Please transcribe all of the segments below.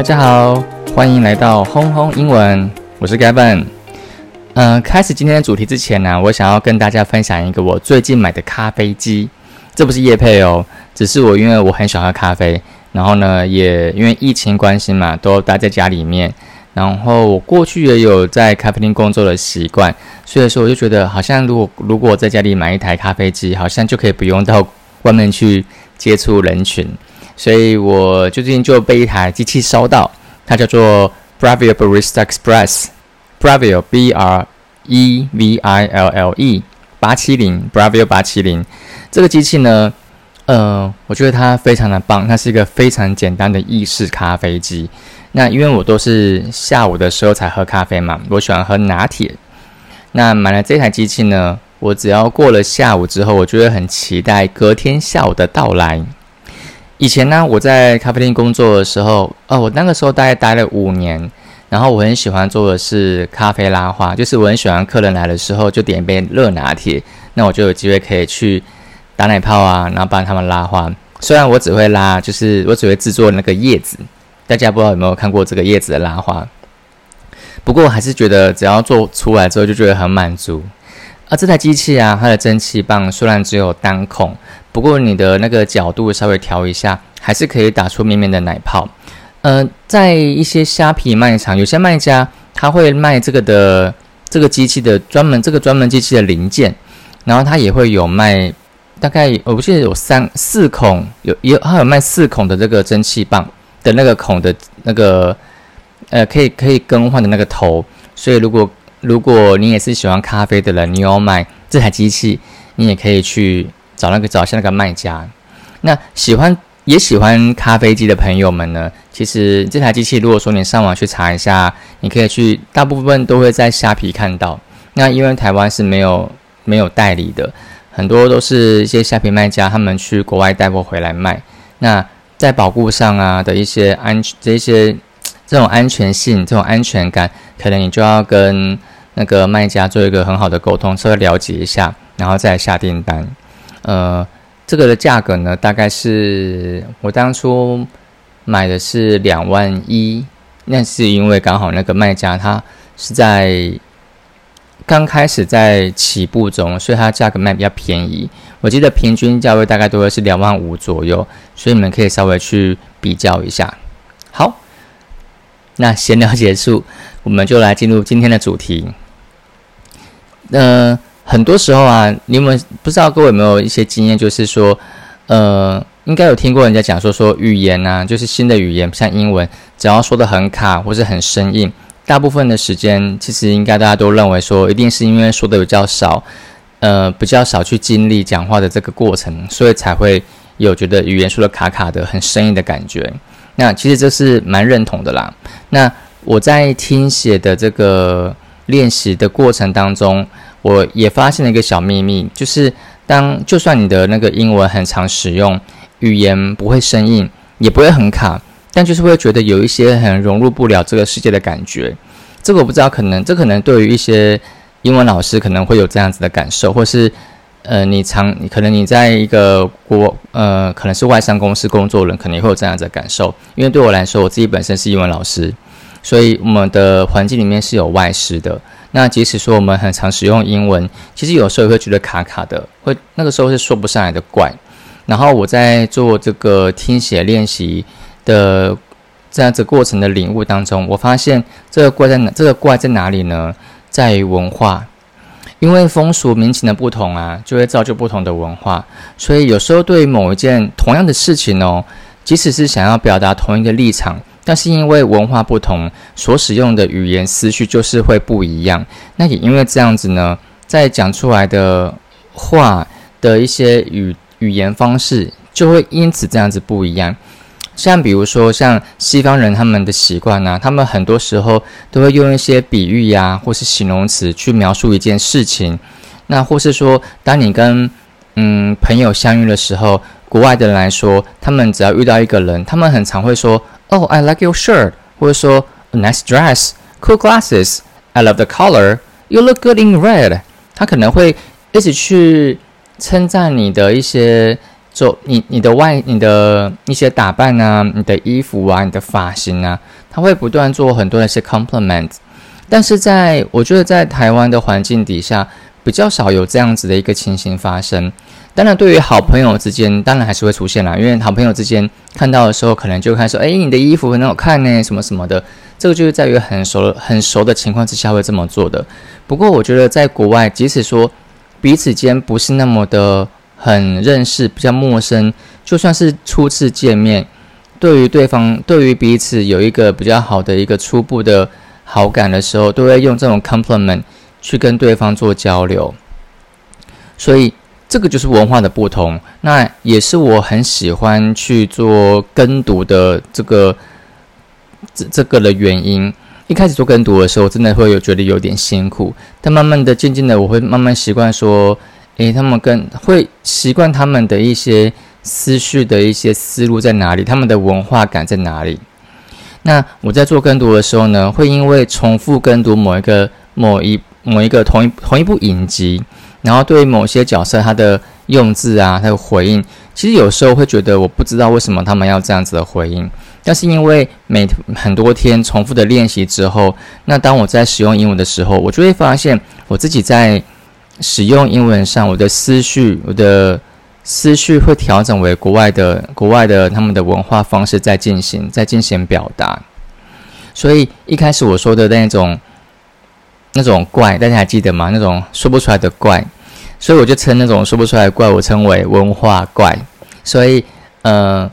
大家好，欢迎来到轰轰英文，我是 Gavin。嗯，开始今天的主题之前呢，我想要跟大家分享一个我最近买的咖啡机。这不是叶配哦，只是我因为我很喜欢喝咖啡，然后呢，也因为疫情关系嘛，都待在家里面。然后我过去也有在咖啡厅工作的习惯，所以说我就觉得好像如果如果在家里买一台咖啡机，好像就可以不用到外面去接触人群。所以我最近就被一台机器烧到，它叫做 Bravio Barista Express，Bravio B R E V I L L E 八七零 Bravio 八七零。这个机器呢，呃，我觉得它非常的棒，它是一个非常简单的意式咖啡机。那因为我都是下午的时候才喝咖啡嘛，我喜欢喝拿铁。那买了这台机器呢，我只要过了下午之后，我就会很期待隔天下午的到来。以前呢，我在咖啡厅工作的时候，哦，我那个时候大概待了五年，然后我很喜欢做的是咖啡拉花，就是我很喜欢客人来的时候就点一杯热拿铁，那我就有机会可以去打奶泡啊，然后帮他们拉花。虽然我只会拉，就是我只会制作那个叶子，大家不知道有没有看过这个叶子的拉花，不过我还是觉得只要做出来之后就觉得很满足。而这台机器啊，它的蒸汽棒虽然只有单孔。不过你的那个角度稍微调一下，还是可以打出绵绵的奶泡。呃，在一些虾皮卖场，有些卖家他会卖这个的这个机器的专门这个专门机器的零件，然后他也会有卖，大概我不记得有三四孔，有也他有卖四孔的这个蒸汽棒的那个孔的那个呃可以可以更换的那个头。所以如果如果你也是喜欢咖啡的人，你要买这台机器，你也可以去。找那个找下那个卖家，那喜欢也喜欢咖啡机的朋友们呢？其实这台机器，如果说你上网去查一下，你可以去，大部分都会在虾皮看到。那因为台湾是没有没有代理的，很多都是一些虾皮卖家，他们去国外带货回来卖。那在保护上啊的一些安全这些这种安全性、这种安全感，可能你就要跟那个卖家做一个很好的沟通，稍微了解一下，然后再下订单。呃，这个的价格呢，大概是我当初买的是两万一，那是因为刚好那个卖家他是在刚开始在起步中，所以它价格卖比较便宜。我记得平均价位大概都会是两万五左右，所以你们可以稍微去比较一下。好，那闲聊结束，我们就来进入今天的主题。呃。很多时候啊，你们不知道各位有没有一些经验，就是说，呃，应该有听过人家讲说，说语言啊，就是新的语言，像英文，只要说的很卡或是很生硬，大部分的时间，其实应该大家都认为说，一定是因为说的比较少，呃，比较少去经历讲话的这个过程，所以才会有觉得语言说的卡卡的、很生硬的感觉。那其实这是蛮认同的啦。那我在听写的这个练习的过程当中。我也发现了一个小秘密，就是当就算你的那个英文很常使用，语言不会生硬，也不会很卡，但就是会觉得有一些很融入不了这个世界的感觉。这个我不知道，可能这可能对于一些英文老师可能会有这样子的感受，或是呃，你常可能你在一个国呃，可能是外商公司工作人，可能也会有这样子的感受。因为对我来说，我自己本身是英文老师，所以我们的环境里面是有外师的。那即使说我们很常使用英文，其实有时候也会觉得卡卡的，会那个时候是说不上来的怪。然后我在做这个听写练习的这样子过程的领悟当中，我发现这个怪在哪？这个怪在哪里呢？在于文化，因为风俗民情的不同啊，就会造就不同的文化。所以有时候对于某一件同样的事情哦，即使是想要表达同一个立场。但是因为文化不同，所使用的语言思绪就是会不一样。那也因为这样子呢，在讲出来的话的一些语语言方式，就会因此这样子不一样。像比如说，像西方人他们的习惯呢，他们很多时候都会用一些比喻呀，或是形容词去描述一件事情。那或是说，当你跟嗯朋友相遇的时候，国外的人来说，他们只要遇到一个人，他们很常会说。Oh, I like your shirt，或者说 nice dress, cool glasses, I love the color, you look good in red。他可能会一直去称赞你的一些就你你的外你的一些打扮啊，你的衣服啊，你的发型啊，他会不断做很多的一些 compliment。但是在我觉得在台湾的环境底下，比较少有这样子的一个情形发生。当然，对于好朋友之间，当然还是会出现啦。因为好朋友之间看到的时候，可能就开始说：“哎，你的衣服很好看呢，什么什么的。”这个就是在于很熟、很熟的情况之下会这么做的。不过，我觉得在国外，即使说彼此间不是那么的很认识、比较陌生，就算是初次见面，对于对方、对于彼此有一个比较好的一个初步的好感的时候，都会用这种 compliment 去跟对方做交流。所以。这个就是文化的不同，那也是我很喜欢去做跟读的这个这这个的原因。一开始做跟读的时候，真的会有觉得有点辛苦，但慢慢的、渐渐的，我会慢慢习惯说，诶，他们跟会习惯他们的一些思绪的一些思路在哪里，他们的文化感在哪里。那我在做跟读的时候呢，会因为重复跟读某一个、某一、某一个同一同一部影集。然后对某些角色，他的用字啊，他的回应，其实有时候会觉得我不知道为什么他们要这样子的回应。但是因为每很多天重复的练习之后，那当我在使用英文的时候，我就会发现我自己在使用英文上，我的思绪，我的思绪会调整为国外的国外的他们的文化方式在进行，在进行表达。所以一开始我说的那种。那种怪，大家还记得吗？那种说不出来的怪，所以我就称那种说不出来的怪，我称为文化怪。所以，呃，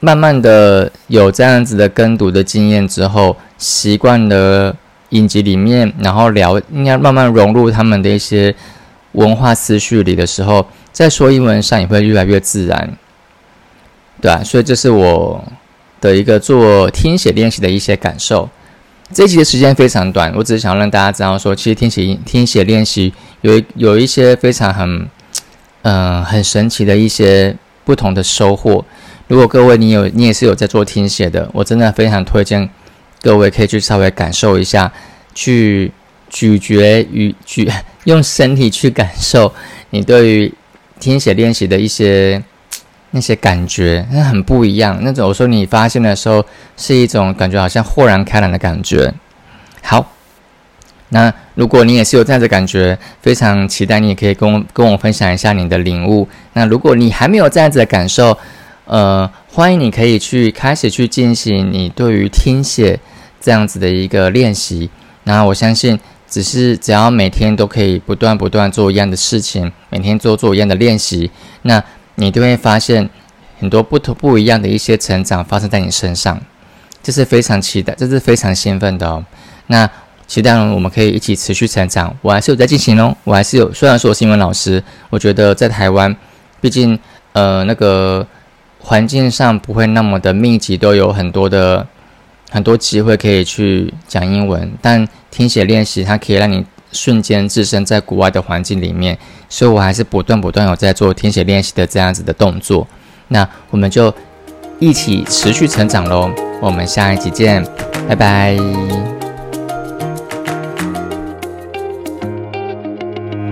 慢慢的有这样子的跟读的经验之后，习惯了影集里面，然后聊，应该慢慢融入他们的一些文化思绪里的时候，在说英文上也会越来越自然，对啊，所以这是我的一个做听写练习的一些感受。这集的时间非常短，我只是想让大家知道说，其实听写听写练习有有一些非常很嗯很神奇的一些不同的收获。如果各位你有你也是有在做听写的，我真的非常推荐各位可以去稍微感受一下，去咀嚼与咀 用身体去感受你对于听写练习的一些。那些感觉那很不一样，那种我说你发现的时候是一种感觉，好像豁然开朗的感觉。好，那如果你也是有这样的感觉，非常期待你也可以跟我跟我分享一下你的领悟。那如果你还没有这样子的感受，呃，欢迎你可以去开始去进行你对于听写这样子的一个练习。那我相信，只是只要每天都可以不断不断做一样的事情，每天做做一样的练习，那。你都会发现很多不同不一样的一些成长发生在你身上，这是非常期待，这是非常兴奋的哦。那期待我们可以一起持续成长。我还是有在进行哦，我还是有。虽然说我是英文老师，我觉得在台湾，毕竟呃那个环境上不会那么的密集，都有很多的很多机会可以去讲英文。但听写练习，它可以让你。瞬间置身在国外的环境里面，所以我还是不断不断有在做听写练习的这样子的动作。那我们就一起持续成长喽！我们下一集见，拜拜。